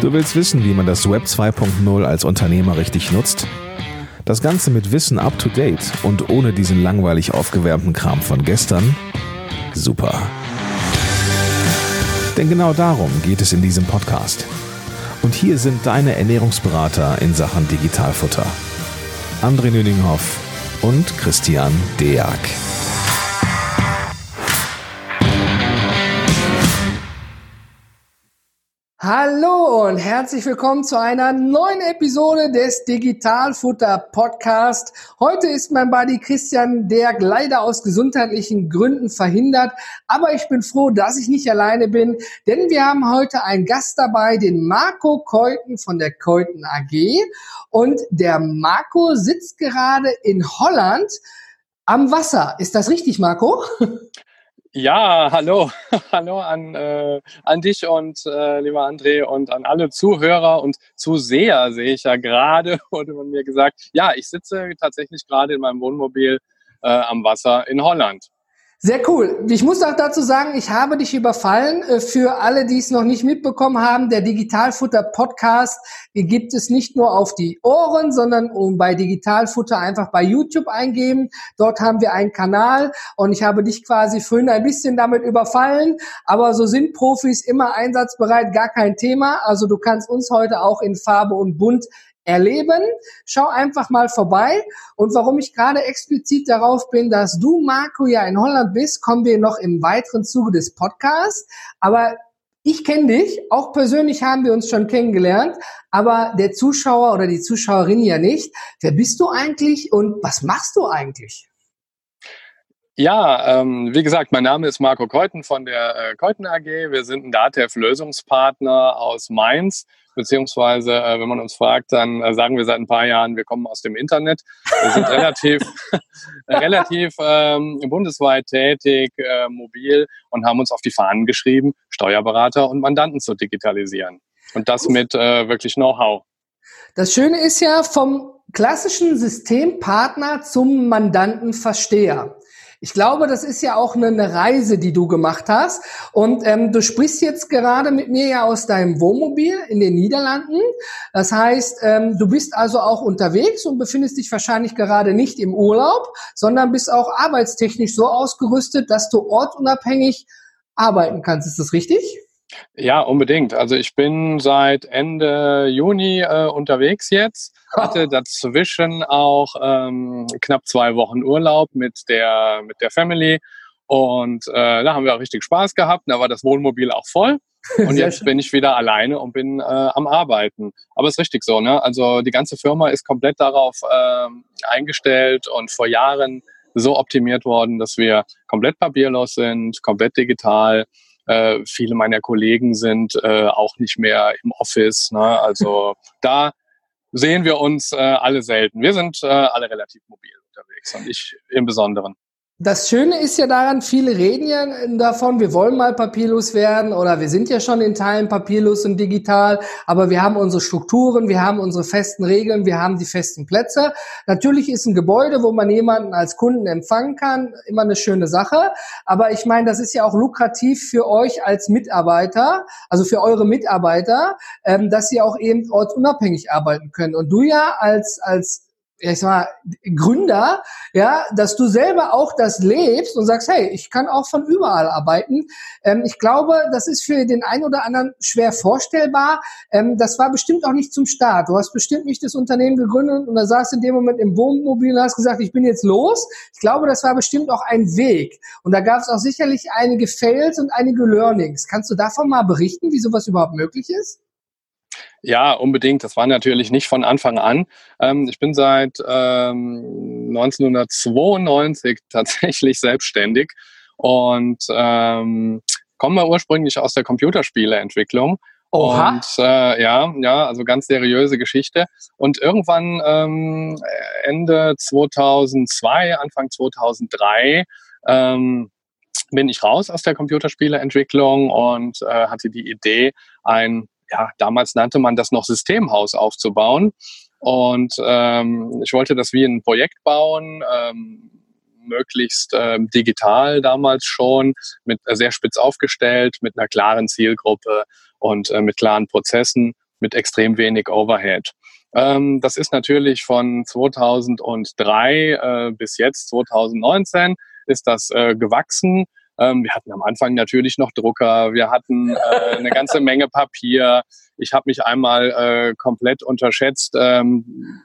Du willst wissen, wie man das Web 2.0 als Unternehmer richtig nutzt? Das Ganze mit Wissen up to date und ohne diesen langweilig aufgewärmten Kram von gestern? Super. Denn genau darum geht es in diesem Podcast. Und hier sind deine Ernährungsberater in Sachen Digitalfutter. André Nüninghoff und Christian Deak. Hallo und herzlich willkommen zu einer neuen Episode des Digitalfutter Podcast. Heute ist mein Buddy Christian Derg leider aus gesundheitlichen Gründen verhindert, aber ich bin froh, dass ich nicht alleine bin, denn wir haben heute einen Gast dabei, den Marco Keuten von der Keuten AG und der Marco sitzt gerade in Holland am Wasser. Ist das richtig, Marco? Ja, hallo, hallo an, äh, an dich und äh, lieber André und an alle Zuhörer und Zuseher sehe ich ja gerade, wurde man mir gesagt. Ja, ich sitze tatsächlich gerade in meinem Wohnmobil äh, am Wasser in Holland. Sehr cool. Ich muss auch dazu sagen, ich habe dich überfallen. Äh, für alle, die es noch nicht mitbekommen haben, der Digitalfutter Podcast gibt es nicht nur auf die Ohren, sondern um bei Digitalfutter einfach bei YouTube eingeben. Dort haben wir einen Kanal und ich habe dich quasi vorhin ein bisschen damit überfallen. Aber so sind Profis immer einsatzbereit, gar kein Thema. Also du kannst uns heute auch in Farbe und Bunt erleben. Schau einfach mal vorbei. Und warum ich gerade explizit darauf bin, dass du, Marco, ja in Holland bist, kommen wir noch im weiteren Zuge des Podcasts. Aber ich kenne dich, auch persönlich haben wir uns schon kennengelernt, aber der Zuschauer oder die Zuschauerin ja nicht. Wer bist du eigentlich und was machst du eigentlich? Ja, ähm, wie gesagt, mein Name ist Marco Keuten von der äh, Keuten AG. Wir sind ein DATEV-Lösungspartner aus Mainz beziehungsweise äh, wenn man uns fragt, dann äh, sagen wir seit ein paar Jahren, wir kommen aus dem Internet. Wir sind relativ, relativ ähm, bundesweit tätig, äh, mobil und haben uns auf die Fahnen geschrieben, Steuerberater und Mandanten zu digitalisieren. Und das mit äh, wirklich Know-how. Das Schöne ist ja vom klassischen Systempartner zum Mandantenversteher. Ich glaube, das ist ja auch eine, Reise, die du gemacht hast. Und ähm, du sprichst jetzt gerade mit mir ja aus deinem Wohnmobil in den Niederlanden. Das heißt, ähm, du bist also auch unterwegs und befindest dich wahrscheinlich gerade nicht im Urlaub, sondern bist auch arbeitstechnisch so ausgerüstet, dass du ortunabhängig arbeiten kannst. Ist das richtig? Ja, unbedingt. Also ich bin seit Ende Juni äh, unterwegs jetzt, hatte dazwischen auch ähm, knapp zwei Wochen Urlaub mit der mit der Family und äh, da haben wir auch richtig Spaß gehabt. Da war das Wohnmobil auch voll. Und jetzt bin ich wieder alleine und bin äh, am Arbeiten. Aber es ist richtig so, ne? Also die ganze Firma ist komplett darauf äh, eingestellt und vor Jahren so optimiert worden, dass wir komplett papierlos sind, komplett digital äh, viele meiner Kollegen sind äh, auch nicht mehr im Office. Ne? Also da sehen wir uns äh, alle selten. Wir sind äh, alle relativ mobil unterwegs und ich im Besonderen. Das Schöne ist ja daran, viele reden ja davon, wir wollen mal papierlos werden oder wir sind ja schon in Teilen papierlos und digital, aber wir haben unsere Strukturen, wir haben unsere festen Regeln, wir haben die festen Plätze. Natürlich ist ein Gebäude, wo man jemanden als Kunden empfangen kann, immer eine schöne Sache, aber ich meine, das ist ja auch lukrativ für euch als Mitarbeiter, also für eure Mitarbeiter, ähm, dass sie auch eben ortsunabhängig arbeiten können. Und du ja als, als ich sag mal, Gründer, ja, dass du selber auch das lebst und sagst, hey, ich kann auch von überall arbeiten. Ähm, ich glaube, das ist für den einen oder anderen schwer vorstellbar. Ähm, das war bestimmt auch nicht zum Start. Du hast bestimmt nicht das Unternehmen gegründet und da saß in dem Moment im Wohnmobil und hast gesagt, ich bin jetzt los. Ich glaube, das war bestimmt auch ein Weg. Und da gab es auch sicherlich einige Fails und einige Learnings. Kannst du davon mal berichten, wie sowas überhaupt möglich ist? Ja, unbedingt. Das war natürlich nicht von Anfang an. Ähm, ich bin seit ähm, 1992 tatsächlich selbstständig und ähm, komme ursprünglich aus der Computerspieleentwicklung. Oha. Und äh, ja, ja, also ganz seriöse Geschichte. Und irgendwann ähm, Ende 2002, Anfang 2003 ähm, bin ich raus aus der Computerspieleentwicklung und äh, hatte die Idee, ein ja, damals nannte man das noch Systemhaus aufzubauen. Und ähm, ich wollte das wie ein Projekt bauen, ähm, möglichst ähm, digital damals schon, mit äh, sehr spitz aufgestellt, mit einer klaren Zielgruppe und äh, mit klaren Prozessen mit extrem wenig Overhead. Ähm, das ist natürlich von 2003 äh, bis jetzt 2019 ist das äh, gewachsen. Ähm, wir hatten am Anfang natürlich noch Drucker, wir hatten äh, eine ganze Menge Papier. Ich habe mich einmal äh, komplett unterschätzt ähm,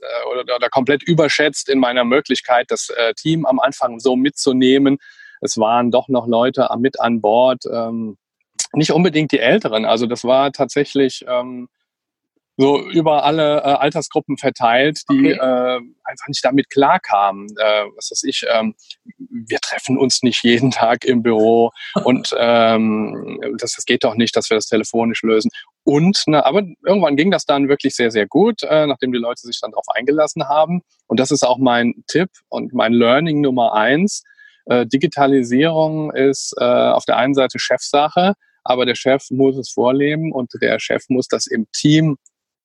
äh, oder, oder, komplett überschätzt in meiner Möglichkeit, das äh, Team am Anfang so mitzunehmen. Es waren doch noch Leute mit an Bord, ähm, nicht unbedingt die Älteren. Also das war tatsächlich ähm, so über alle äh, Altersgruppen verteilt, die okay. äh, einfach nicht damit klarkamen. Äh, was weiß ich, ähm, wir treffen uns nicht jeden Tag im Büro und ähm, das, das geht doch nicht, dass wir das telefonisch lösen. Und, na, aber irgendwann ging das dann wirklich sehr, sehr gut, äh, nachdem die Leute sich dann darauf eingelassen haben. Und das ist auch mein Tipp und mein Learning Nummer eins. Äh, Digitalisierung ist äh, auf der einen Seite Chefsache, aber der Chef muss es vorleben und der Chef muss das im Team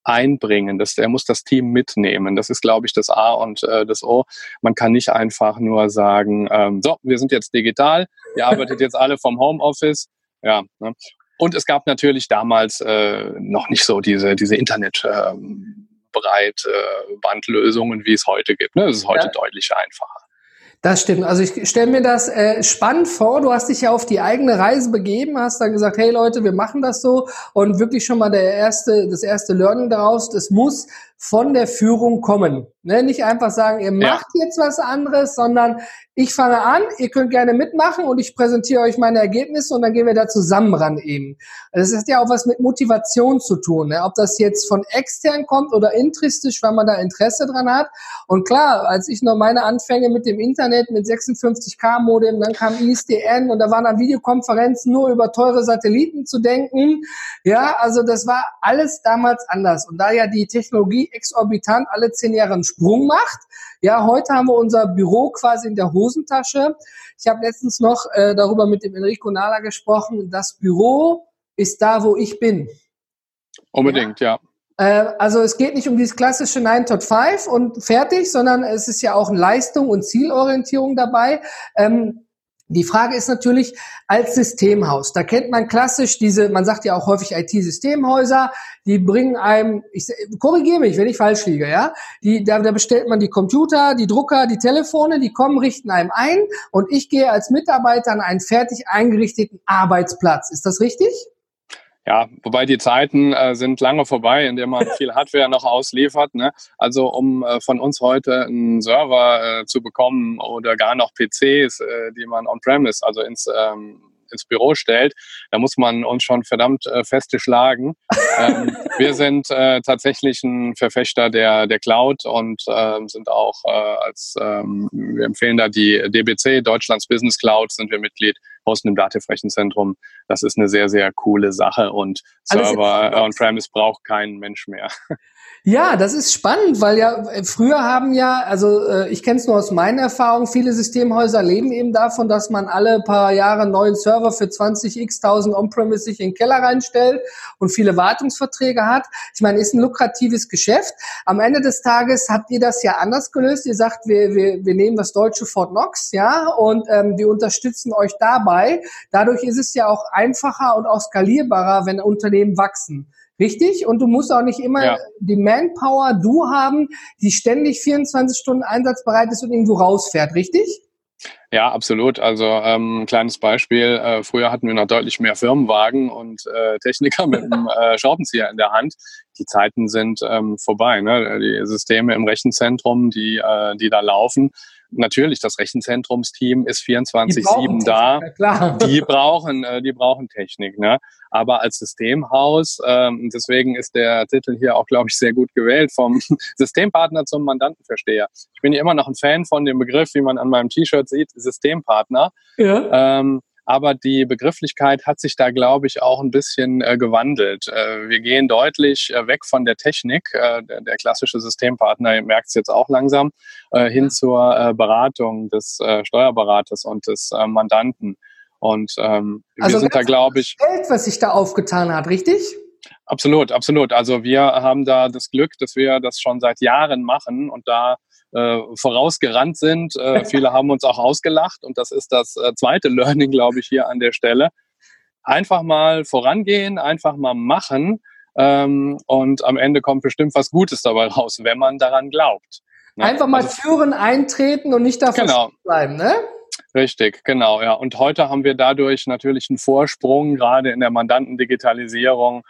einbringen. Das, er muss das Team mitnehmen. Das ist, glaube ich, das A und äh, das O. Man kann nicht einfach nur sagen, ähm, so, wir sind jetzt digital, ihr arbeitet jetzt alle vom Homeoffice. Ja. Ne? Und es gab natürlich damals äh, noch nicht so diese, diese Internet. Ähm, Breitbandlösungen, äh, wie es heute gibt. Ne? Es ist heute ja. deutlich einfacher. Das stimmt. Also ich stelle mir das äh, spannend vor. Du hast dich ja auf die eigene Reise begeben, hast dann gesagt, hey Leute, wir machen das so und wirklich schon mal der erste, das erste Learning daraus. Es muss von der Führung kommen. Ne? Nicht einfach sagen, ihr macht ja. jetzt was anderes, sondern ich fange an, ihr könnt gerne mitmachen und ich präsentiere euch meine Ergebnisse und dann gehen wir da zusammen ran eben. Das hat ja auch was mit Motivation zu tun, ne? ob das jetzt von extern kommt oder intrinsisch, weil man da Interesse dran hat. Und klar, als ich noch meine Anfänge mit dem Internet, mit 56k Modem, dann kam ISDN und da waren dann Videokonferenzen nur über teure Satelliten zu denken. Ja, also das war alles damals anders. Und da ja die Technologie exorbitant alle zehn Jahre einen Sprung macht. Ja, heute haben wir unser Büro quasi in der Hosentasche. Ich habe letztens noch äh, darüber mit dem Enrico Nala gesprochen. Das Büro ist da, wo ich bin. Unbedingt, ja. ja. Äh, also es geht nicht um dieses klassische 9 to 5 und fertig, sondern es ist ja auch Leistung und Zielorientierung dabei. Ähm, die Frage ist natürlich als Systemhaus. Da kennt man klassisch diese, man sagt ja auch häufig IT-Systemhäuser, die bringen einem, ich korrigiere mich, wenn ich falsch liege, ja, die, da, da bestellt man die Computer, die Drucker, die Telefone, die kommen, richten einem ein und ich gehe als Mitarbeiter an einen fertig eingerichteten Arbeitsplatz. Ist das richtig? Ja, wobei die Zeiten äh, sind lange vorbei, in denen man viel Hardware noch ausliefert. Ne? Also um äh, von uns heute einen Server äh, zu bekommen oder gar noch PCs, äh, die man on-premise, also ins ähm, ins Büro stellt, da muss man uns schon verdammt äh, feste schlagen. ähm, wir sind äh, tatsächlich ein Verfechter der, der Cloud und äh, sind auch als, ähm, wir empfehlen da die DBC, Deutschlands Business Cloud, sind wir Mitglied, hosten im Datenrechenzentrum. Das ist eine sehr, sehr coole Sache und Server on-premise braucht kein Mensch mehr. Ja, das ist spannend, weil ja äh, früher haben ja, also äh, ich kenne es nur aus meiner Erfahrung, viele Systemhäuser leben eben davon, dass man alle paar Jahre einen neuen Server für 20 x 1000 On-Premise sich in den Keller reinstellt und viele Wartungsverträge hat. Ich meine, ist ein lukratives Geschäft. Am Ende des Tages habt ihr das ja anders gelöst. Ihr sagt, wir, wir, wir nehmen das deutsche Fort Knox, ja, und ähm, wir unterstützen euch dabei. Dadurch ist es ja auch einfacher und auch skalierbarer, wenn Unternehmen wachsen. Richtig? Und du musst auch nicht immer ja. die Manpower du haben, die ständig 24 Stunden einsatzbereit ist und irgendwo rausfährt, richtig? Ja, absolut. Also ähm, kleines Beispiel. Äh, früher hatten wir noch deutlich mehr Firmenwagen und äh, Techniker mit einem äh, Schraubenzieher in der Hand. Die Zeiten sind ähm, vorbei. Ne? Die Systeme im Rechenzentrum, die, äh, die da laufen, natürlich, das Rechenzentrumsteam ist 24-7 da. Ja, die brauchen, äh, die brauchen Technik. Ne? Aber als Systemhaus, ähm, deswegen ist der Titel hier auch, glaube ich, sehr gut gewählt, vom Systempartner zum Mandantenversteher. Ich bin ja immer noch ein Fan von dem Begriff, wie man an meinem T-Shirt sieht, Systempartner. Ja. Ähm, aber die Begrifflichkeit hat sich da, glaube ich, auch ein bisschen äh, gewandelt. Äh, wir gehen deutlich äh, weg von der Technik. Äh, der, der, klassische Systempartner merkt es jetzt auch langsam äh, hin zur äh, Beratung des Steuerberaters und des Mandanten. Und ähm, also wir sind da, glaube ich. Geld, was sich da aufgetan hat, richtig? Absolut, absolut. Also wir haben da das Glück, dass wir das schon seit Jahren machen und da äh, vorausgerannt sind. Äh, viele haben uns auch ausgelacht und das ist das äh, zweite Learning, glaube ich, hier an der Stelle. Einfach mal vorangehen, einfach mal machen Ähm, und am Ende kommt bestimmt was Gutes dabei raus, wenn man daran glaubt. Ne? Einfach mal also, Türen eintreten und nicht davon genau. bleiben, ne? Richtig, genau, ja. Und heute haben wir dadurch natürlich einen Vorsprung, gerade in der Mandantendigitalisierung.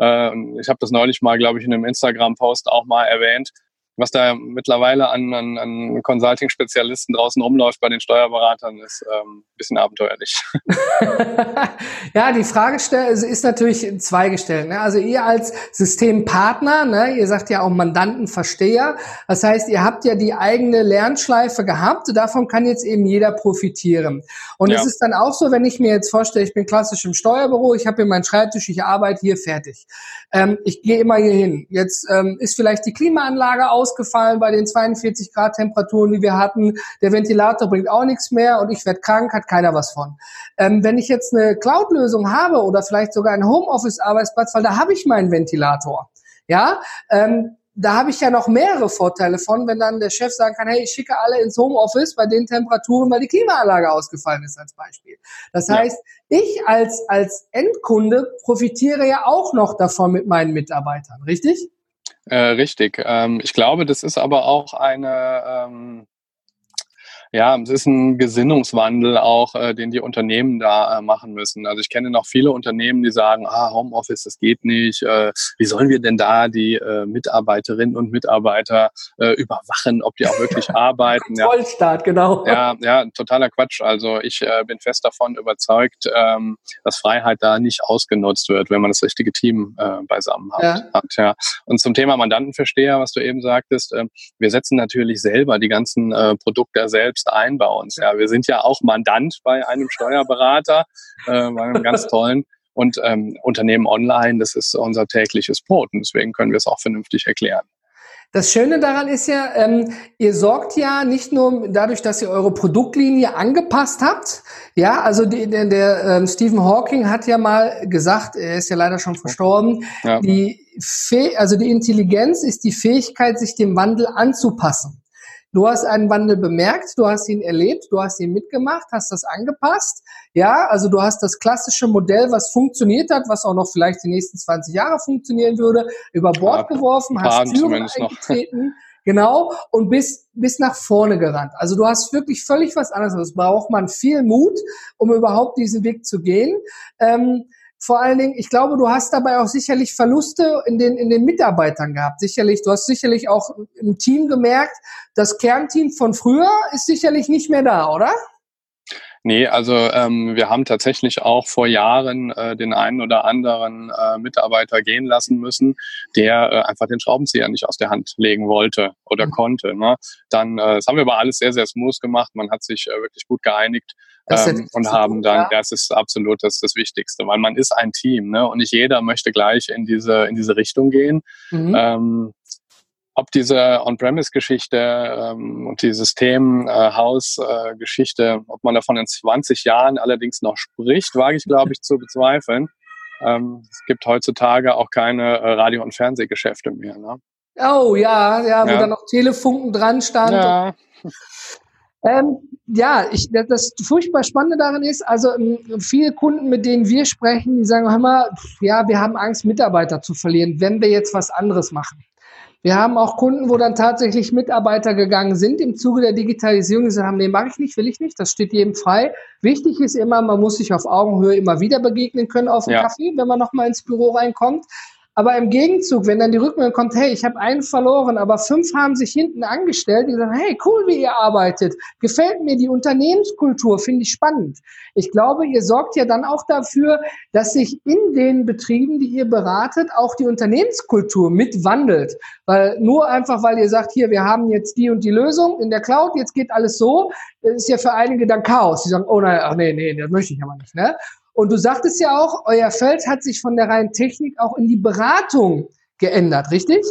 Äh, ich habe das neulich mal, glaube ich, in einem Instagram-Post auch mal erwähnt was da mittlerweile an, an, an Consulting-Spezialisten draußen rumläuft bei den Steuerberatern, ist ähm, bisschen abenteuerlich. ja, die Frage ist natürlich zweigestellt. Ne? Also ihr als Systempartner, ne, ihr sagt ja auch Mandantenversteher, das heißt, ihr habt ja die eigene Lernschleife gehabt, davon kann jetzt eben jeder profitieren. Und ja. es ist dann auch so, wenn ich mir jetzt vorstelle, ich bin klassisch im Steuerbüro, ich habe hier meinen Schreibtisch, ich arbeite hier fertig. Ähm, ich gehe immer hier hin. Jetzt ähm, ist vielleicht die Klimaanlage ausgefallen bei den 42 Grad Temperaturen, die wir hatten. Der Ventilator bringt auch nichts mehr und ich werde krank, hat keiner was von. Ähm, wenn ich jetzt eine Cloud-Lösung habe oder vielleicht sogar einen Homeoffice-Arbeitsplatz, weil da habe ich meinen Ventilator. Ja, ähm, da habe ich ja noch mehrere Vorteile von, wenn dann der Chef sagen kann, hey, ich schicke alle ins Homeoffice bei den Temperaturen, weil die Klimaanlage ausgefallen ist als Beispiel. Das heißt, ja. ich als, als Endkunde profitiere ja auch noch davon mit meinen Mitarbeitern, richtig? Äh, richtig. Ähm, ich glaube, das ist aber auch eine, ähm, ja, es ist ein Gesinnungswandel auch, äh, den die Unternehmen da äh, machen müssen. Also ich kenne noch viele Unternehmen, die sagen, ah, Homeoffice, das geht nicht. Äh, wie sollen wir denn da die äh, Mitarbeiterinnen und Mitarbeiter äh, überwachen, ob die auch wirklich arbeiten? Vollstart, ja. genau. Ja, ja, totaler Quatsch. Also ich äh, bin fest davon überzeugt, ähm, dass Freiheit da nicht ausgenutzt wird, wenn man das richtige Team äh, beisammen hat. Ja. hat ja. Und zum Thema Mandantenversteher, was du eben sagtest, äh, wir setzen natürlich selber die ganzen äh, Produkte selbst ein bei uns. Ja, wir sind ja auch Mandant bei einem Steuerberater, äh, bei einem ganz tollen. Und ähm, Unternehmen online, das ist unser tägliches Brot und deswegen können wir es auch vernünftig erklären. Das Schöne daran ist ja, ähm, ihr sorgt ja nicht nur dadurch, dass ihr eure Produktlinie angepasst habt. Ja, also die, der, der ähm, Stephen Hawking hat ja mal gesagt, er ist ja leider schon verstorben, ja. die also die Intelligenz ist die Fähigkeit, sich dem Wandel anzupassen. Du hast einen Wandel bemerkt, du hast ihn erlebt, du hast ihn mitgemacht, hast das angepasst. Ja, also du hast das klassische Modell, was funktioniert hat, was auch noch vielleicht die nächsten 20 Jahre funktionieren würde, über Bord ja, geworfen, hast Türen eingetreten. Genau, und bist, bist nach vorne gerannt. Also du hast wirklich völlig was anderes. Es braucht man viel Mut, um überhaupt diesen Weg zu gehen. Ähm, vor allen Dingen, ich glaube, du hast dabei auch sicherlich Verluste in den, in den Mitarbeitern gehabt. Sicherlich, du hast sicherlich auch im Team gemerkt, das Kernteam von früher ist sicherlich nicht mehr da, oder? Nee, also ähm, wir haben tatsächlich auch vor Jahren äh, den einen oder anderen äh, Mitarbeiter gehen lassen müssen, der äh, einfach den Schraubenzieher nicht aus der Hand legen wollte oder mhm. konnte. Ne? Dann, äh, das haben wir aber alles sehr, sehr smooth gemacht. Man hat sich äh, wirklich gut geeinigt ähm, und haben dann, ja. das ist absolut das, das Wichtigste, weil man ist ein Team, ne? Und nicht jeder möchte gleich in diese in diese Richtung gehen. Mhm. Ähm, ob diese On-Premise-Geschichte ähm, und die System-Haus-Geschichte, äh, ob man davon in 20 Jahren allerdings noch spricht, wage ich, glaube ich, zu bezweifeln. Ähm, es gibt heutzutage auch keine äh, Radio- und Fernsehgeschäfte mehr. Ne? Oh ja, ja, wo ja. dann noch Telefunken dran stand. Ja. Ähm, ja, ich, das furchtbar Spannende daran ist, also ähm, viele Kunden, mit denen wir sprechen, die sagen, hör mal, ja, wir haben Angst, Mitarbeiter zu verlieren, wenn wir jetzt was anderes machen. Wir haben auch Kunden, wo dann tatsächlich Mitarbeiter gegangen sind im Zuge der Digitalisierung, die gesagt haben, nee, mache ich nicht, will ich nicht, das steht jedem frei. Wichtig ist immer, man muss sich auf Augenhöhe immer wieder begegnen können auf dem ja. Kaffee, wenn man nochmal ins Büro reinkommt. Aber im Gegenzug, wenn dann die Rückmeldung kommt, hey, ich habe einen verloren, aber fünf haben sich hinten angestellt, die sagen, hey, cool, wie ihr arbeitet, gefällt mir die Unternehmenskultur, finde ich spannend. Ich glaube, ihr sorgt ja dann auch dafür, dass sich in den Betrieben, die ihr beratet, auch die Unternehmenskultur mitwandelt. Weil nur einfach, weil ihr sagt, hier, wir haben jetzt die und die Lösung in der Cloud, jetzt geht alles so, ist ja für einige dann Chaos. Die sagen, oh nein, ach nee, nee, das möchte ich aber nicht. Ne? Und du sagtest ja auch, euer Feld hat sich von der reinen Technik auch in die Beratung geändert, richtig?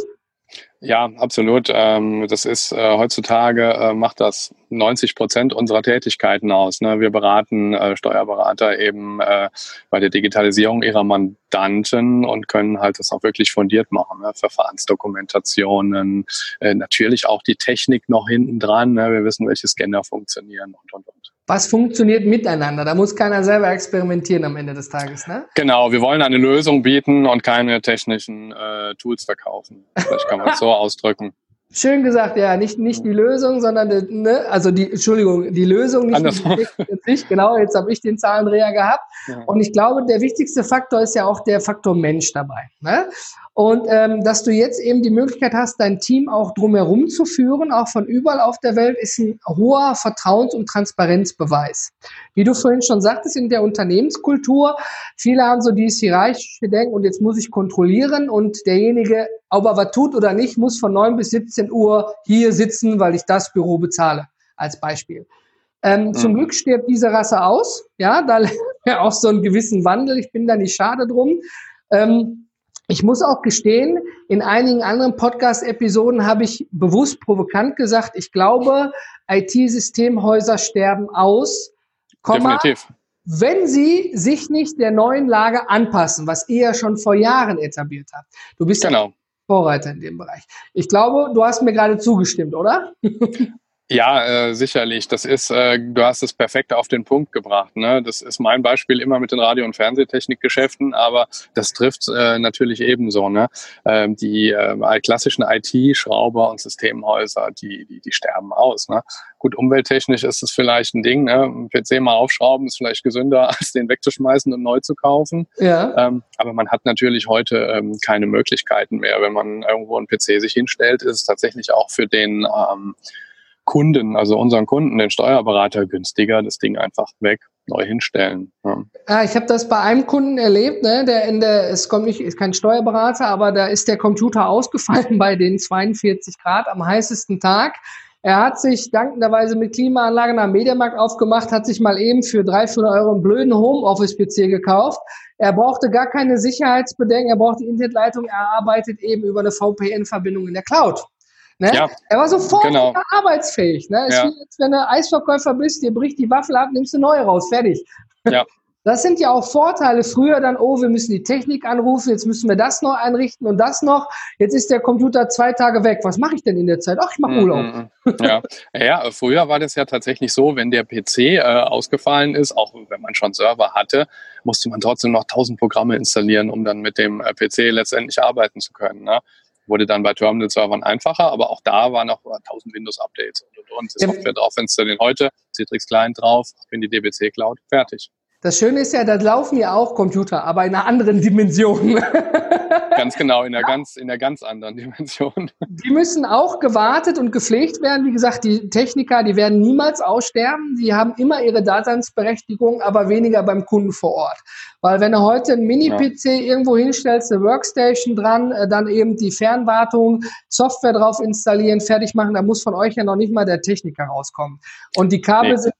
Ja, absolut. Ähm, das ist äh, heutzutage äh, macht das 90 Prozent unserer Tätigkeiten aus. Ne? Wir beraten äh, Steuerberater eben bei der Digitalisierung ihrer Mandanten und können halt das auch wirklich fundiert machen. Ne? Verfahrensdokumentationen, natürlich auch die Technik noch hinten dran. Ne? Wir wissen, welche Scanner funktionieren und und und. Was funktioniert miteinander. Da muss keiner selber experimentieren am Ende des Tages, ne? Genau, wir wollen eine Lösung bieten und keine technischen äh, Tools verkaufen. Vielleicht kann man es so ausdrücken. Schön gesagt, ja, nicht, nicht die Lösung, sondern ne, also die, Entschuldigung, die Lösung, nicht Andersrum. die Genau, jetzt habe ich den Zahlendreher gehabt. Ja. Und ich glaube, der wichtigste Faktor ist ja auch der Faktor Mensch dabei. Ne? Und ähm, dass du jetzt eben die Möglichkeit hast, dein Team auch drumherum zu führen, auch von überall auf der Welt, ist ein hoher Vertrauens- und Transparenzbeweis. Wie du vorhin schon sagtest, in der Unternehmenskultur, viele haben so dieses hierarchische Denken und jetzt muss ich kontrollieren und derjenige, ob er was tut oder nicht, muss von 9 bis 17 Uhr hier sitzen, weil ich das Büro bezahle, als Beispiel. Ähm, mhm. Zum Glück stirbt diese Rasse aus. Ja, da ja auch so einen gewissen Wandel. Ich bin da nicht schade drum. Ähm, ich muss auch gestehen, in einigen anderen Podcast-Episoden habe ich bewusst provokant gesagt, ich glaube, IT-Systemhäuser sterben aus, Komma, Definitiv. wenn sie sich nicht der neuen Lage anpassen, was ihr ja schon vor Jahren etabliert habt. Du bist genau. ja Vorreiter in dem Bereich. Ich glaube, du hast mir gerade zugestimmt, oder? Ja, äh, sicherlich. Das ist, äh, du hast es perfekt auf den Punkt gebracht. Ne? Das ist mein Beispiel immer mit den Radio- und Fernsehtechnikgeschäften, aber das trifft äh, natürlich ebenso. Ne? Ähm, die äh, klassischen IT-Schrauber und Systemhäuser, die, die, die sterben aus. Ne? Gut, umwelttechnisch ist es vielleicht ein Ding. Ne? Ein PC mal aufschrauben ist vielleicht gesünder, als den wegzuschmeißen und neu zu kaufen. Ja. Ähm, aber man hat natürlich heute ähm, keine Möglichkeiten mehr. Wenn man irgendwo einen PC sich hinstellt, ist es tatsächlich auch für den ähm, Kunden, also unseren Kunden, den Steuerberater, günstiger das Ding einfach weg neu hinstellen. Ja. Ah, ich habe das bei einem Kunden erlebt, ne, der in der, es kommt nicht, ist kein Steuerberater, aber da ist der Computer ausgefallen bei den 42 Grad am heißesten Tag. Er hat sich dankenderweise mit Klimaanlage nach Mediamarkt aufgemacht, hat sich mal eben für 300 Euro einen blöden Homeoffice-PC gekauft. Er brauchte gar keine Sicherheitsbedenken, er braucht die Internetleitung, er arbeitet eben über eine VPN-Verbindung in der Cloud. Ne? Ja, er war sofort genau. arbeitsfähig. Ne? Ja. Ist wie jetzt, wenn du Eisverkäufer bist, dir bricht die Waffel ab, nimmst du neue raus, fertig. Ja. Das sind ja auch Vorteile. Früher dann, oh, wir müssen die Technik anrufen, jetzt müssen wir das noch einrichten und das noch. Jetzt ist der Computer zwei Tage weg. Was mache ich denn in der Zeit? Ach, ich mache Urlaub. Mm, mm, mm. Ja. ja, früher war das ja tatsächlich so, wenn der PC äh, ausgefallen ist, auch wenn man schon Server hatte, musste man trotzdem noch tausend Programme installieren, um dann mit dem äh, PC letztendlich arbeiten zu können. Ne? Wurde dann bei Terminal-Servern einfacher, aber auch da waren noch 1000 Windows-Updates und, und, und. Die Software drauf installieren heute, Citrix Client drauf, in die DBC Cloud, fertig. Das Schöne ist ja, da laufen ja auch Computer, aber in einer anderen Dimension. ganz genau, in einer, ja. ganz, in einer ganz anderen Dimension. Die müssen auch gewartet und gepflegt werden. Wie gesagt, die Techniker, die werden niemals aussterben. Die haben immer ihre Daseinsberechtigung, aber weniger beim Kunden vor Ort. Weil wenn du heute einen Mini-PC ja. irgendwo hinstellst, eine Workstation dran, äh, dann eben die Fernwartung, Software drauf installieren, fertig machen, da muss von euch ja noch nicht mal der Techniker rauskommen. Und die Kabel nee. sind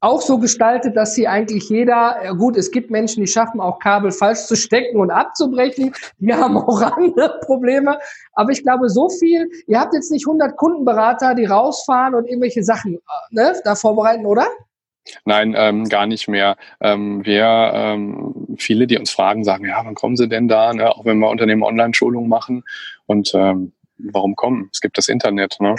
auch so gestaltet, dass sie eigentlich jeder, gut, es gibt Menschen, die schaffen auch Kabel falsch zu stecken und abzubrechen. Wir haben auch andere Probleme. Aber ich glaube, so viel, ihr habt jetzt nicht 100 Kundenberater, die rausfahren und irgendwelche Sachen äh, ne, da vorbereiten, oder? Nein, ähm, gar nicht mehr. Ähm, wir, ähm, viele, die uns fragen, sagen, ja, wann kommen sie denn da? Ne? Auch wenn wir Unternehmen Online-Schulungen machen. Und ähm, warum kommen? Es gibt das Internet. Ne?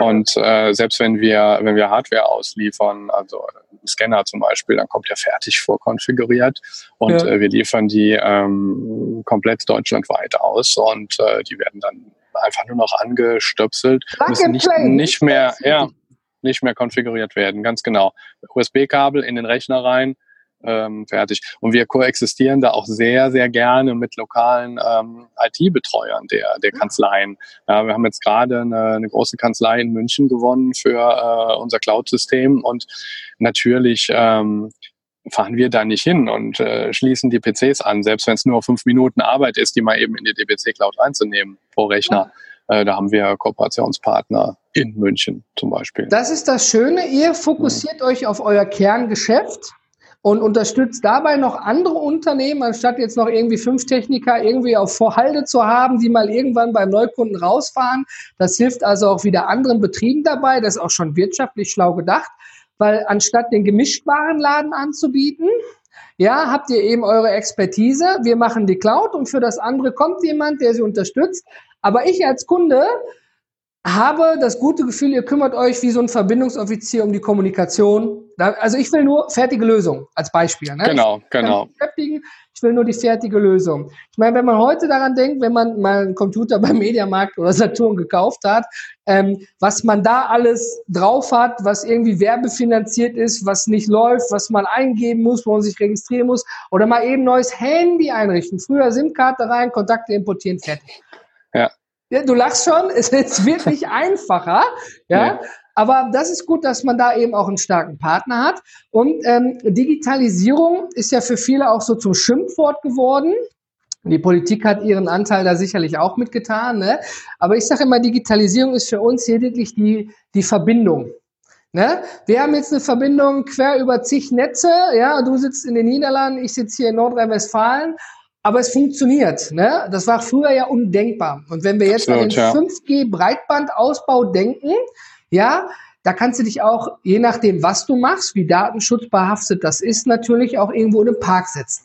Und äh, selbst wenn wir, wenn wir Hardware ausliefern, also Scanner zum Beispiel, dann kommt der fertig vorkonfiguriert und ja. äh, wir liefern die ähm, komplett deutschlandweit aus und äh, die werden dann einfach nur noch angestöpselt, müssen nicht, nicht mehr, ja, nicht mehr konfiguriert werden, ganz genau. USB-Kabel in den Rechner rein, ähm, fertig. Und wir koexistieren da auch sehr, sehr gerne mit lokalen ähm, IT-Betreuern der, der Kanzleien. Ja, wir haben jetzt gerade eine, eine große Kanzlei in München gewonnen für äh, unser Cloud-System und natürlich ähm, fahren wir da nicht hin und äh, schließen die PCs an, selbst wenn es nur fünf Minuten Arbeit ist, die mal eben in die DBC Cloud reinzunehmen pro Rechner. Äh, da haben wir Kooperationspartner in München zum Beispiel. Das ist das Schöne, ihr fokussiert mhm. euch auf euer Kerngeschäft und unterstützt dabei noch andere Unternehmen, anstatt jetzt noch irgendwie fünf Techniker irgendwie auf Vorhalde zu haben, die mal irgendwann beim Neukunden rausfahren. Das hilft also auch wieder anderen Betrieben dabei. Das ist auch schon wirtschaftlich schlau gedacht, weil anstatt den Gemischtwarenladen anzubieten, ja, habt ihr eben eure Expertise. Wir machen die Cloud und für das andere kommt jemand, der sie unterstützt. Aber ich als Kunde habe das gute Gefühl, ihr kümmert euch wie so ein Verbindungsoffizier um die Kommunikation. Also ich will nur fertige Lösungen als Beispiel. Ne? Genau, ich genau. Ich will nur die fertige Lösung. Ich meine, wenn man heute daran denkt, wenn man mal einen Computer beim Mediamarkt oder Saturn gekauft hat, ähm, was man da alles drauf hat, was irgendwie werbefinanziert ist, was nicht läuft, was man eingeben muss, wo man sich registrieren muss oder mal eben neues Handy einrichten. Früher SIM-Karte rein, Kontakte importieren, fertig. Ja. Ja, du lachst schon, es ist wirklich einfacher. Ja. Nee. Aber das ist gut, dass man da eben auch einen starken Partner hat. Und ähm, Digitalisierung ist ja für viele auch so zum Schimpfwort geworden. Die Politik hat ihren Anteil da sicherlich auch mitgetan. Ne? Aber ich sage immer, Digitalisierung ist für uns lediglich die, die Verbindung. Ne? Wir haben jetzt eine Verbindung quer über zig Netze. Ja, du sitzt in den Niederlanden, ich sitze hier in Nordrhein-Westfalen. Aber es funktioniert. Ne? Das war früher ja undenkbar. Und wenn wir jetzt Absolut, an den ja. 5G-Breitbandausbau denken, ja, da kannst du dich auch, je nachdem, was du machst, wie datenschutzbehaftet das ist, natürlich auch irgendwo in den Park setzen.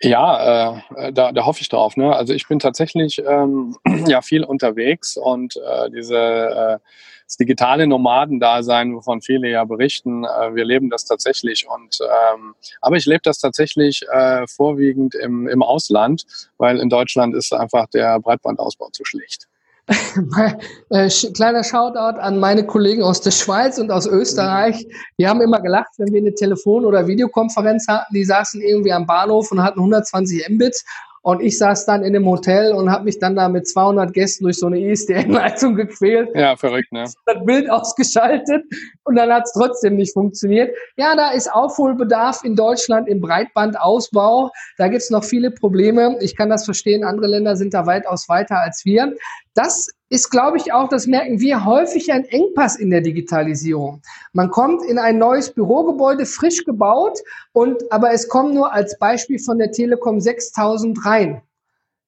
Ja, äh, da, da hoffe ich drauf. Ne? Also ich bin tatsächlich ähm, ja viel unterwegs und äh, diese äh, das digitale Nomadendasein, wovon viele ja berichten, äh, wir leben das tatsächlich. Und ähm, aber ich lebe das tatsächlich äh, vorwiegend im, im Ausland, weil in Deutschland ist einfach der Breitbandausbau zu schlecht. Äh, kleiner Shoutout an meine Kollegen aus der Schweiz und aus Österreich. Die haben immer gelacht, wenn wir eine Telefon- oder Videokonferenz hatten. Die saßen irgendwie am Bahnhof und hatten 120 Mbit und ich saß dann in dem Hotel und habe mich dann da mit 200 Gästen durch so eine ISDN-Leitung gequält. Ja, verrückt, ne? Das Bild ausgeschaltet und dann hat es trotzdem nicht funktioniert. Ja, da ist Aufholbedarf in Deutschland im Breitbandausbau. Da gibt es noch viele Probleme. Ich kann das verstehen. Andere Länder sind da weitaus weiter als wir. Das ist, glaube ich, auch, das merken wir, häufig ein Engpass in der Digitalisierung. Man kommt in ein neues Bürogebäude, frisch gebaut, und, aber es kommen nur als Beispiel von der Telekom 6000 rein.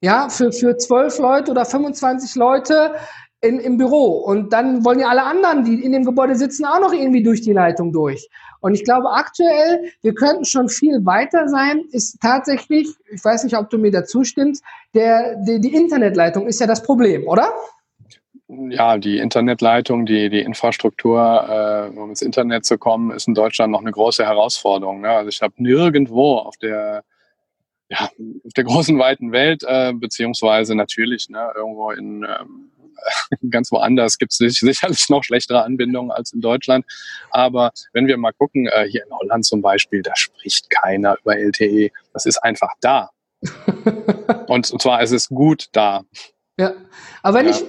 Ja, für, für 12 Leute oder 25 Leute in, im Büro. Und dann wollen ja alle anderen, die in dem Gebäude sitzen, auch noch irgendwie durch die Leitung durch. Und ich glaube aktuell, wir könnten schon viel weiter sein, ist tatsächlich, ich weiß nicht, ob du mir dazu stimmst, der, die, die Internetleitung ist ja das Problem, oder? ja, die Internetleitung, die, die Infrastruktur, äh, um ins Internet zu kommen, ist in Deutschland noch eine große Herausforderung. Ne? Also ich habe nirgendwo auf der, ja, auf der großen, weiten Welt, äh, beziehungsweise natürlich ne, irgendwo in ähm, ganz woanders gibt es sicherlich noch schlechtere Anbindungen als in Deutschland. Aber wenn wir mal gucken, äh, hier in Holland zum Beispiel, da spricht keiner über LTE. Das ist einfach da. und, und zwar es ist gut da. Ja, aber wenn ja. ich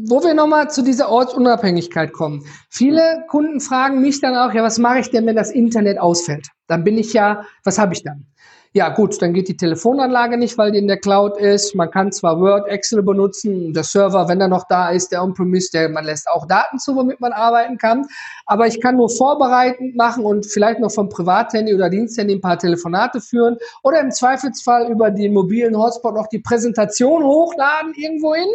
wo wir nochmal zu dieser Ortsunabhängigkeit kommen. Viele Kunden fragen mich dann auch, ja, was mache ich denn, wenn das Internet ausfällt? Dann bin ich ja, was habe ich dann? Ja, gut, dann geht die Telefonanlage nicht, weil die in der Cloud ist. Man kann zwar Word, Excel benutzen, der Server, wenn er noch da ist, der On-Premise, der, man lässt auch Daten zu, womit man arbeiten kann. Aber ich kann nur vorbereitend machen und vielleicht noch vom Privathandy oder Diensthandy ein paar Telefonate führen oder im Zweifelsfall über den mobilen Hotspot noch die Präsentation hochladen irgendwohin.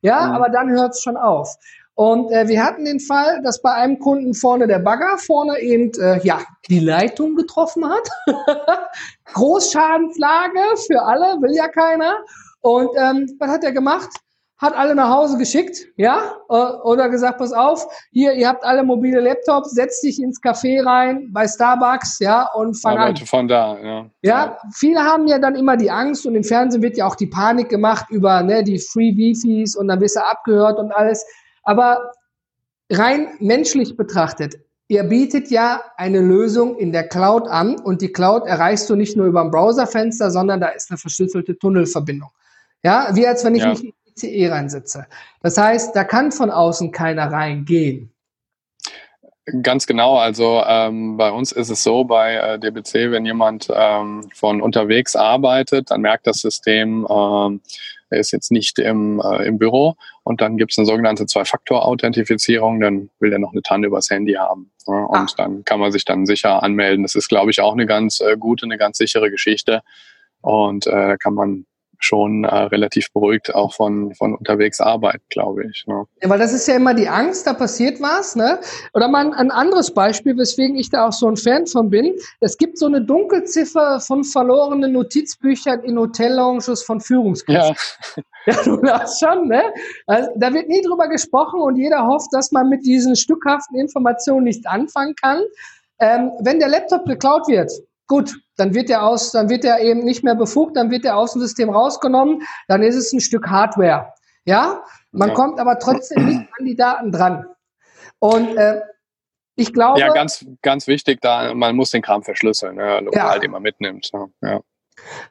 Ja, mhm. aber dann hört es schon auf. Und äh, wir hatten den Fall, dass bei einem Kunden vorne der Bagger vorne eben äh, ja die Leitung getroffen hat. Großschadenslage für alle, will ja keiner. Und ähm, was hat er gemacht? hat alle nach Hause geschickt, ja, äh, oder gesagt, pass auf, hier, ihr habt alle mobile Laptops, setz dich ins Café rein bei Starbucks, ja, und fang Arbeite an. von da, ja. Ja, viele haben ja dann immer die Angst und im Fernsehen wird ja auch die Panik gemacht über ne, die Free Wifis und dann wirst du abgehört und alles. Aber rein menschlich betrachtet, ihr bietet ja eine Lösung in der Cloud an und die Cloud erreichst du nicht nur über ein Browserfenster, sondern da ist eine verschlüsselte Tunnelverbindung. Ja, wie als wenn ich ja. mich ICE reinsetze. Das heißt, da kann von außen keiner reingehen. Ganz genau. Also ähm, bei uns ist es so, bei äh, DBC, wenn jemand ähm, von unterwegs arbeitet, dann merkt das System, ähm, er ist jetzt nicht im, äh, im Büro und dann gibt es eine sogenannte Zwei-Faktor-Authentifizierung, dann will er noch eine TAN übers Handy haben. Ja, und ah. dann kann man sich dann sicher anmelden. Das ist, glaube ich, auch eine ganz äh, gute, eine ganz sichere Geschichte. Und äh, kann man schon äh, relativ beruhigt auch von, von unterwegs Arbeit, glaube ich. Ne? Ja, weil das ist ja immer die Angst, da passiert was. Ne? Oder mal ein anderes Beispiel, weswegen ich da auch so ein Fan von bin. Es gibt so eine Dunkelziffer von verlorenen Notizbüchern in Hotellounges von Führungskräften. Ja. Ja, du das schon, ne? Also, da wird nie drüber gesprochen und jeder hofft, dass man mit diesen stückhaften Informationen nichts anfangen kann. Ähm, wenn der Laptop geklaut wird, gut, dann wird der aus, dann wird er eben nicht mehr befugt, dann wird der aus dem System rausgenommen, dann ist es ein Stück Hardware. Ja, man ja. kommt aber trotzdem nicht an die Daten dran. Und äh, ich glaube. Ja, ganz, ganz wichtig, da man muss den Kram verschlüsseln, ne, lokal, ja. den man mitnimmt. Ne? Ja.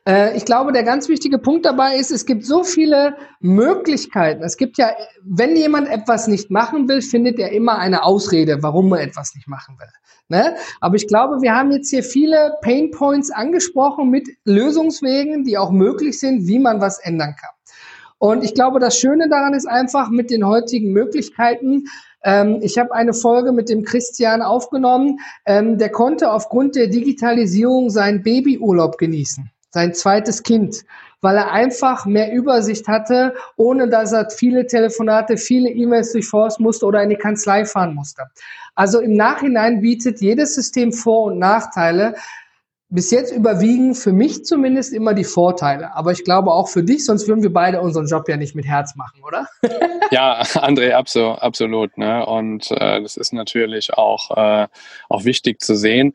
Äh, ich glaube, der ganz wichtige Punkt dabei ist, es gibt so viele Möglichkeiten. Es gibt ja, wenn jemand etwas nicht machen will, findet er immer eine Ausrede, warum er etwas nicht machen will. Ne? Aber ich glaube, wir haben jetzt hier viele Pain Points angesprochen mit Lösungswegen, die auch möglich sind, wie man was ändern kann. Und ich glaube, das Schöne daran ist einfach mit den heutigen Möglichkeiten, ähm, ich habe eine Folge mit dem Christian aufgenommen, ähm, der konnte aufgrund der Digitalisierung seinen Babyurlaub genießen sein zweites Kind, weil er einfach mehr Übersicht hatte, ohne dass er viele Telefonate, viele E-Mails durchforsten musste oder in die Kanzlei fahren musste. Also im Nachhinein bietet jedes System Vor- und Nachteile. Bis jetzt überwiegen für mich zumindest immer die Vorteile. Aber ich glaube auch für dich, sonst würden wir beide unseren Job ja nicht mit Herz machen, oder? ja, André, absolut. absolut ne? Und äh, das ist natürlich auch, äh, auch wichtig zu sehen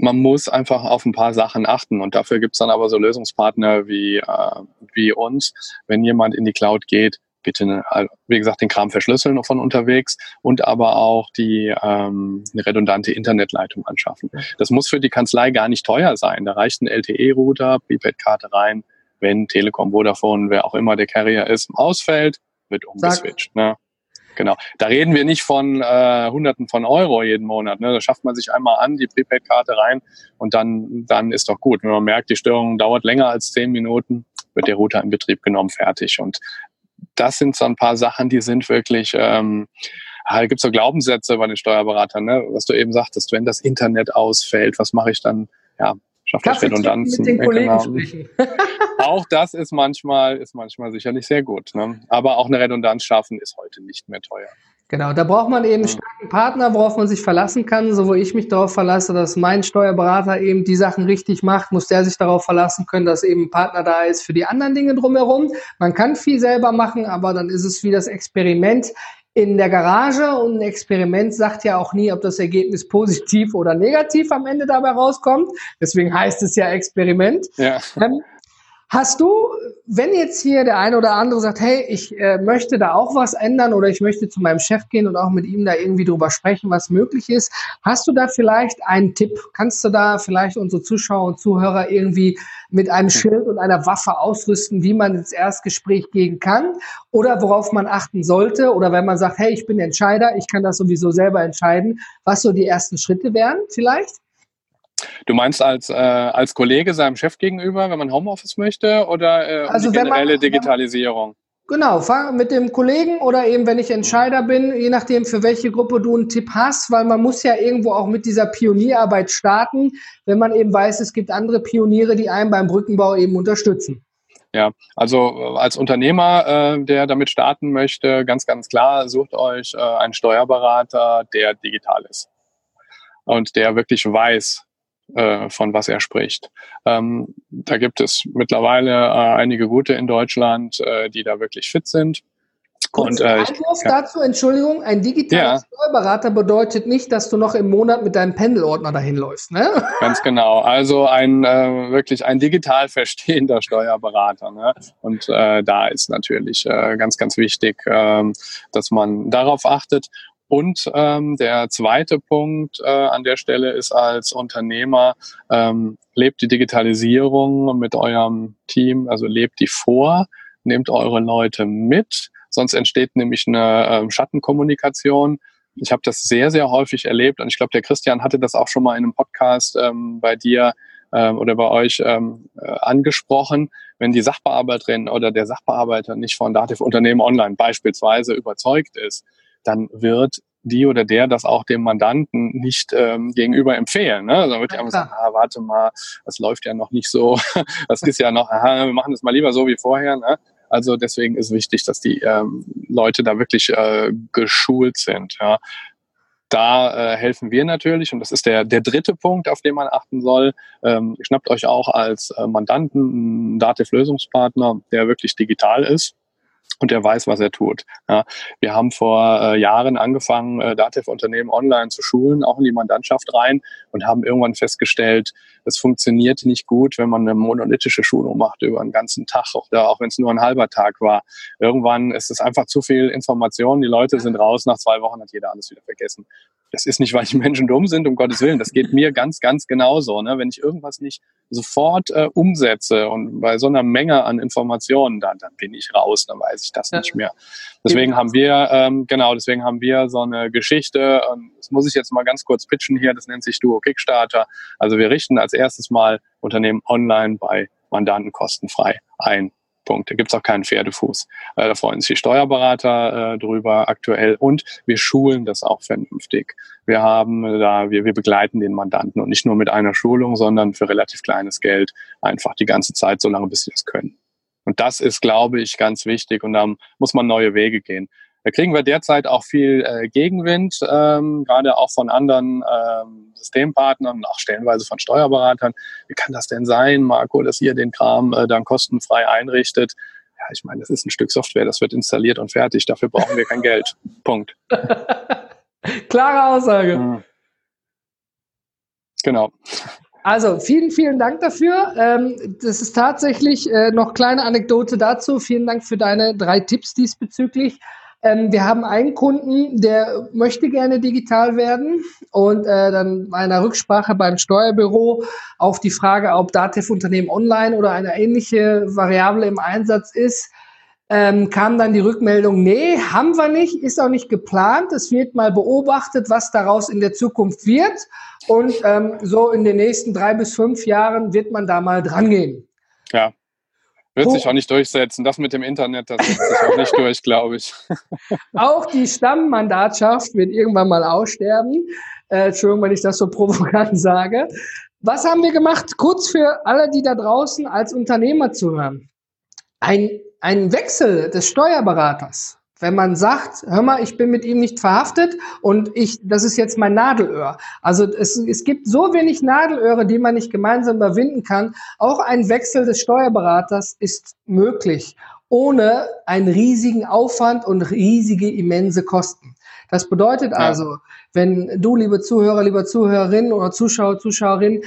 man muss einfach auf ein paar Sachen achten und dafür gibt's dann aber so Lösungspartner wie, äh, wie uns. Wenn jemand in die Cloud geht, bitte, ne, wie gesagt, den Kram verschlüsseln von unterwegs und aber auch die ähm, eine redundante Internetleitung anschaffen. Das muss für die Kanzlei gar nicht teuer sein. Da reicht ein LTE-Router, Prepaid-Karte rein. Wenn Telekom, Vodafone, wer auch immer der Carrier ist, ausfällt, wird umgeswitcht. Ne? Genau. Da reden wir nicht von äh, Hunderten von Euro jeden Monat. Ne? Da schafft man sich einmal an, die Prepaid-Karte rein und dann, dann ist doch gut. Wenn man merkt, die Störung dauert länger als zehn Minuten, wird der Router in Betrieb genommen, fertig. Und das sind so ein paar Sachen, die sind wirklich, ähm, da gibt so Glaubenssätze bei den Steuerberatern, ne? was du eben sagtest, wenn das Internet ausfällt, was mache ich dann? Ja, schafft das Redundanzen. Mit den Kollegen genau. sprechen. auch das ist manchmal, ist manchmal sicherlich sehr gut. Ne? Aber auch eine Redundanz schaffen ist heute nicht mehr teuer. Genau, da braucht man eben einen starken Partner, worauf man sich verlassen kann. So wo ich mich darauf verlasse, dass mein Steuerberater eben die Sachen richtig macht, muss der sich darauf verlassen können, dass eben ein Partner da ist für die anderen Dinge drumherum. Man kann viel selber machen, aber dann ist es wie das Experiment in der Garage und ein Experiment sagt ja auch nie, ob das Ergebnis positiv oder negativ am Ende dabei rauskommt. Deswegen heißt es ja Experiment. Ja. Ähm, Hast du, wenn jetzt hier der eine oder andere sagt, hey, ich äh, möchte da auch was ändern oder ich möchte zu meinem Chef gehen und auch mit ihm da irgendwie drüber sprechen, was möglich ist, hast du da vielleicht einen Tipp? Kannst du da vielleicht unsere Zuschauer und Zuhörer irgendwie mit einem Schild und einer Waffe ausrüsten, wie man ins Erstgespräch gehen kann oder worauf man achten sollte oder wenn man sagt, hey, ich bin Entscheider, ich kann das sowieso selber entscheiden, was so die ersten Schritte wären vielleicht? Du meinst als, äh, als Kollege seinem Chef gegenüber, wenn man Homeoffice möchte oder äh, also generelle man, Digitalisierung? Genau, mit dem Kollegen oder eben, wenn ich Entscheider bin, je nachdem, für welche Gruppe du einen Tipp hast, weil man muss ja irgendwo auch mit dieser Pionierarbeit starten, wenn man eben weiß, es gibt andere Pioniere, die einen beim Brückenbau eben unterstützen. Ja, also äh, als Unternehmer, äh, der damit starten möchte, ganz, ganz klar, sucht euch äh, einen Steuerberater, der digital ist und der wirklich weiß, äh, von was er spricht. Ähm, da gibt es mittlerweile äh, einige gute in Deutschland, äh, die da wirklich fit sind. Kurz und, äh, ja. dazu, Entschuldigung, ein digitaler ja. Steuerberater bedeutet nicht, dass du noch im Monat mit deinem Pendelordner dahin läufst, ne? Ganz genau. Also ein äh, wirklich ein digital verstehender Steuerberater. Ne? Und äh, da ist natürlich äh, ganz, ganz wichtig, äh, dass man darauf achtet. Und ähm, der zweite Punkt äh, an der Stelle ist als Unternehmer, ähm, lebt die Digitalisierung mit eurem Team, also lebt die vor, nehmt eure Leute mit, sonst entsteht nämlich eine ähm, Schattenkommunikation. Ich habe das sehr, sehr häufig erlebt und ich glaube, der Christian hatte das auch schon mal in einem Podcast ähm, bei dir ähm, oder bei euch ähm, äh, angesprochen, wenn die Sachbearbeiterin oder der Sachbearbeiter nicht von Dativ Unternehmen Online beispielsweise überzeugt ist, dann wird die oder der das auch dem Mandanten nicht ähm, gegenüber empfehlen. Ne? Also dann wird ja immer sagen, ah, warte mal, das läuft ja noch nicht so, das ist ja noch, aha, wir machen das mal lieber so wie vorher. Ne? Also deswegen ist wichtig, dass die ähm, Leute da wirklich äh, geschult sind. Ja. Da äh, helfen wir natürlich und das ist der, der dritte Punkt, auf den man achten soll. Ähm, schnappt euch auch als äh, Mandanten einen Dativ-Lösungspartner, der wirklich digital ist und der weiß, was er tut. Ja, wir haben vor äh, Jahren angefangen, äh, Dativ-Unternehmen online zu schulen, auch in die Mandantschaft rein und haben irgendwann festgestellt, es funktioniert nicht gut, wenn man eine monolithische Schulung macht über einen ganzen Tag oder auch wenn es nur ein halber Tag war. Irgendwann ist es einfach zu viel Information. Die Leute sind raus, nach zwei Wochen hat jeder alles wieder vergessen. Das ist nicht, weil die Menschen dumm sind, um Gottes Willen. Das geht mir ganz, ganz genauso. Ne? Wenn ich irgendwas nicht sofort äh, umsetze und bei so einer Menge an Informationen, dann, dann bin ich raus, dann weiß ich das ja. nicht mehr. Deswegen haben wir, ähm, genau, deswegen haben wir so eine Geschichte, ähm, das muss ich jetzt mal ganz kurz pitchen hier, das nennt sich Duo Kickstarter. Also wir richten als erstes mal Unternehmen online bei Mandanten kostenfrei ein. Punkt. Da gibt's auch keinen Pferdefuß. Äh, da freuen sich die Steuerberater äh, drüber aktuell und wir schulen das auch vernünftig. Wir haben da, wir, wir begleiten den Mandanten und nicht nur mit einer Schulung, sondern für relativ kleines Geld einfach die ganze Zeit, so lange bis sie das können. Und das ist, glaube ich, ganz wichtig und da muss man neue Wege gehen. Da kriegen wir derzeit auch viel äh, Gegenwind, ähm, gerade auch von anderen ähm, Systempartnern, auch stellenweise von Steuerberatern. Wie kann das denn sein, Marco, dass ihr den Kram äh, dann kostenfrei einrichtet? Ja, ich meine, das ist ein Stück Software, das wird installiert und fertig. Dafür brauchen wir kein Geld. Punkt. Klare Aussage. Mhm. Genau. Also vielen, vielen Dank dafür. Ähm, das ist tatsächlich äh, noch kleine Anekdote dazu. Vielen Dank für deine drei Tipps diesbezüglich. Ähm, wir haben einen Kunden, der möchte gerne digital werden und äh, dann bei einer Rücksprache beim Steuerbüro auf die Frage, ob Datev-Unternehmen online oder eine ähnliche Variable im Einsatz ist, ähm, kam dann die Rückmeldung, nee, haben wir nicht, ist auch nicht geplant. Es wird mal beobachtet, was daraus in der Zukunft wird. Und ähm, so in den nächsten drei bis fünf Jahren wird man da mal dran gehen. Ja, wird Wo, sich auch nicht durchsetzen. Das mit dem Internet, das setzt sich auch nicht durch, glaube ich. Auch die Stammmandatschaft wird irgendwann mal aussterben. Äh, Entschuldigung, wenn ich das so provokant sage. Was haben wir gemacht? Kurz für alle, die da draußen als Unternehmer zuhören. Ein, ein Wechsel des Steuerberaters wenn man sagt, hör mal, ich bin mit ihm nicht verhaftet und ich, das ist jetzt mein Nadelöhr. Also es, es gibt so wenig Nadelöhre, die man nicht gemeinsam überwinden kann. Auch ein Wechsel des Steuerberaters ist möglich, ohne einen riesigen Aufwand und riesige immense Kosten. Das bedeutet also, wenn du, liebe Zuhörer, liebe Zuhörerin oder Zuschauer, Zuschauerin,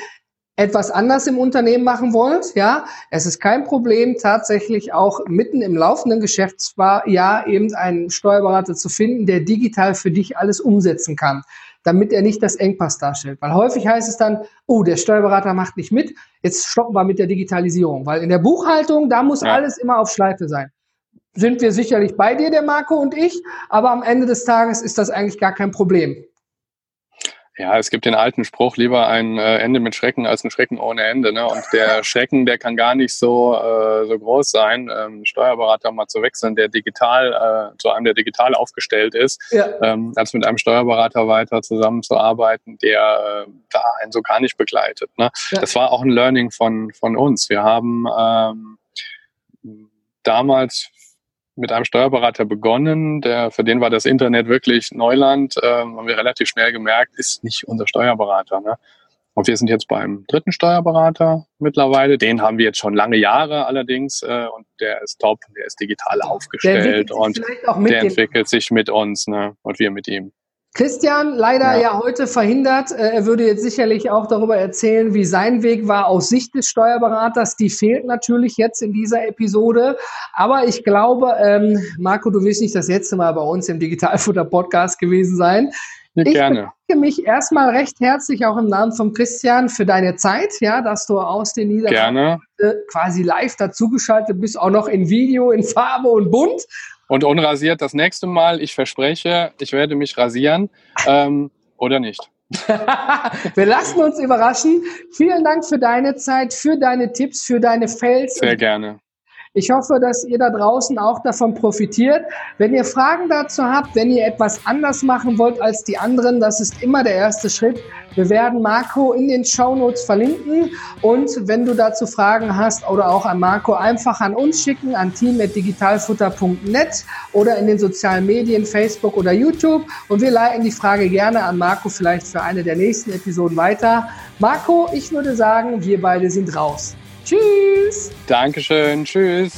etwas anders im Unternehmen machen wollt, ja, es ist kein Problem, tatsächlich auch mitten im laufenden Geschäftsjahr eben einen Steuerberater zu finden, der digital für dich alles umsetzen kann, damit er nicht das Engpass darstellt. Weil häufig heißt es dann, oh, der Steuerberater macht nicht mit, jetzt stoppen wir mit der Digitalisierung. Weil in der Buchhaltung, da muss ja. alles immer auf Schleife sein. Sind wir sicherlich bei dir, der Marco und ich, aber am Ende des Tages ist das eigentlich gar kein Problem. Ja, es gibt den alten Spruch, lieber ein äh, Ende mit Schrecken als ein Schrecken ohne Ende. Ne? Und der Schrecken, der kann gar nicht so, äh, so groß sein, ähm, Steuerberater mal zu wechseln, der digital, äh, zu einem, der digital aufgestellt ist, ja. ähm, als mit einem Steuerberater weiter zusammenzuarbeiten, der äh, da einen so gar nicht begleitet. Ne? Ja. Das war auch ein Learning von, von uns. Wir haben ähm, damals mit einem Steuerberater begonnen. Der, für den war das Internet wirklich Neuland. Ähm, haben wir relativ schnell gemerkt, ist nicht unser Steuerberater. Ne? Und wir sind jetzt beim dritten Steuerberater mittlerweile. Den haben wir jetzt schon lange Jahre allerdings. Äh, und der ist top, der ist digital aufgestellt und der entwickelt sich mit uns ne? und wir mit ihm. Christian, leider ja. ja. heute verhindert. Äh, er würde jetzt sicherlich auch darüber erzählen, wie sein Weg war aus Sicht des Steuerberaters. Die fehlt natürlich jetzt in dieser Episode. Aber ich glaube, ähm, Marco, du wirst nicht das letzte Mal bei uns im Digitalfutter-Podcast gewesen sein. Ja, ich gerne. bedanke mich erstmal recht herzlich auch im Namen von Christian für deine Zeit, ja, dass du aus den Niederlanden quasi live dazugeschaltet bist, auch noch in Video, in Farbe und bunt. Und unrasiert das nächste Mal, ich verspreche, ich werde mich rasieren ähm, oder nicht. Wir lassen uns überraschen. Vielen Dank für deine Zeit, für deine Tipps, für deine Fails. Sehr gerne. Ich hoffe, dass ihr da draußen auch davon profitiert. Wenn ihr Fragen dazu habt, wenn ihr etwas anders machen wollt als die anderen, das ist immer der erste Schritt. Wir werden Marco in den Show Notes verlinken und wenn du dazu Fragen hast oder auch an Marco, einfach an uns schicken, an team.digitalfutter.net oder in den sozialen Medien, Facebook oder YouTube und wir leiten die Frage gerne an Marco vielleicht für eine der nächsten Episoden weiter. Marco, ich würde sagen, wir beide sind raus. Tschüss. Dankeschön. Tschüss.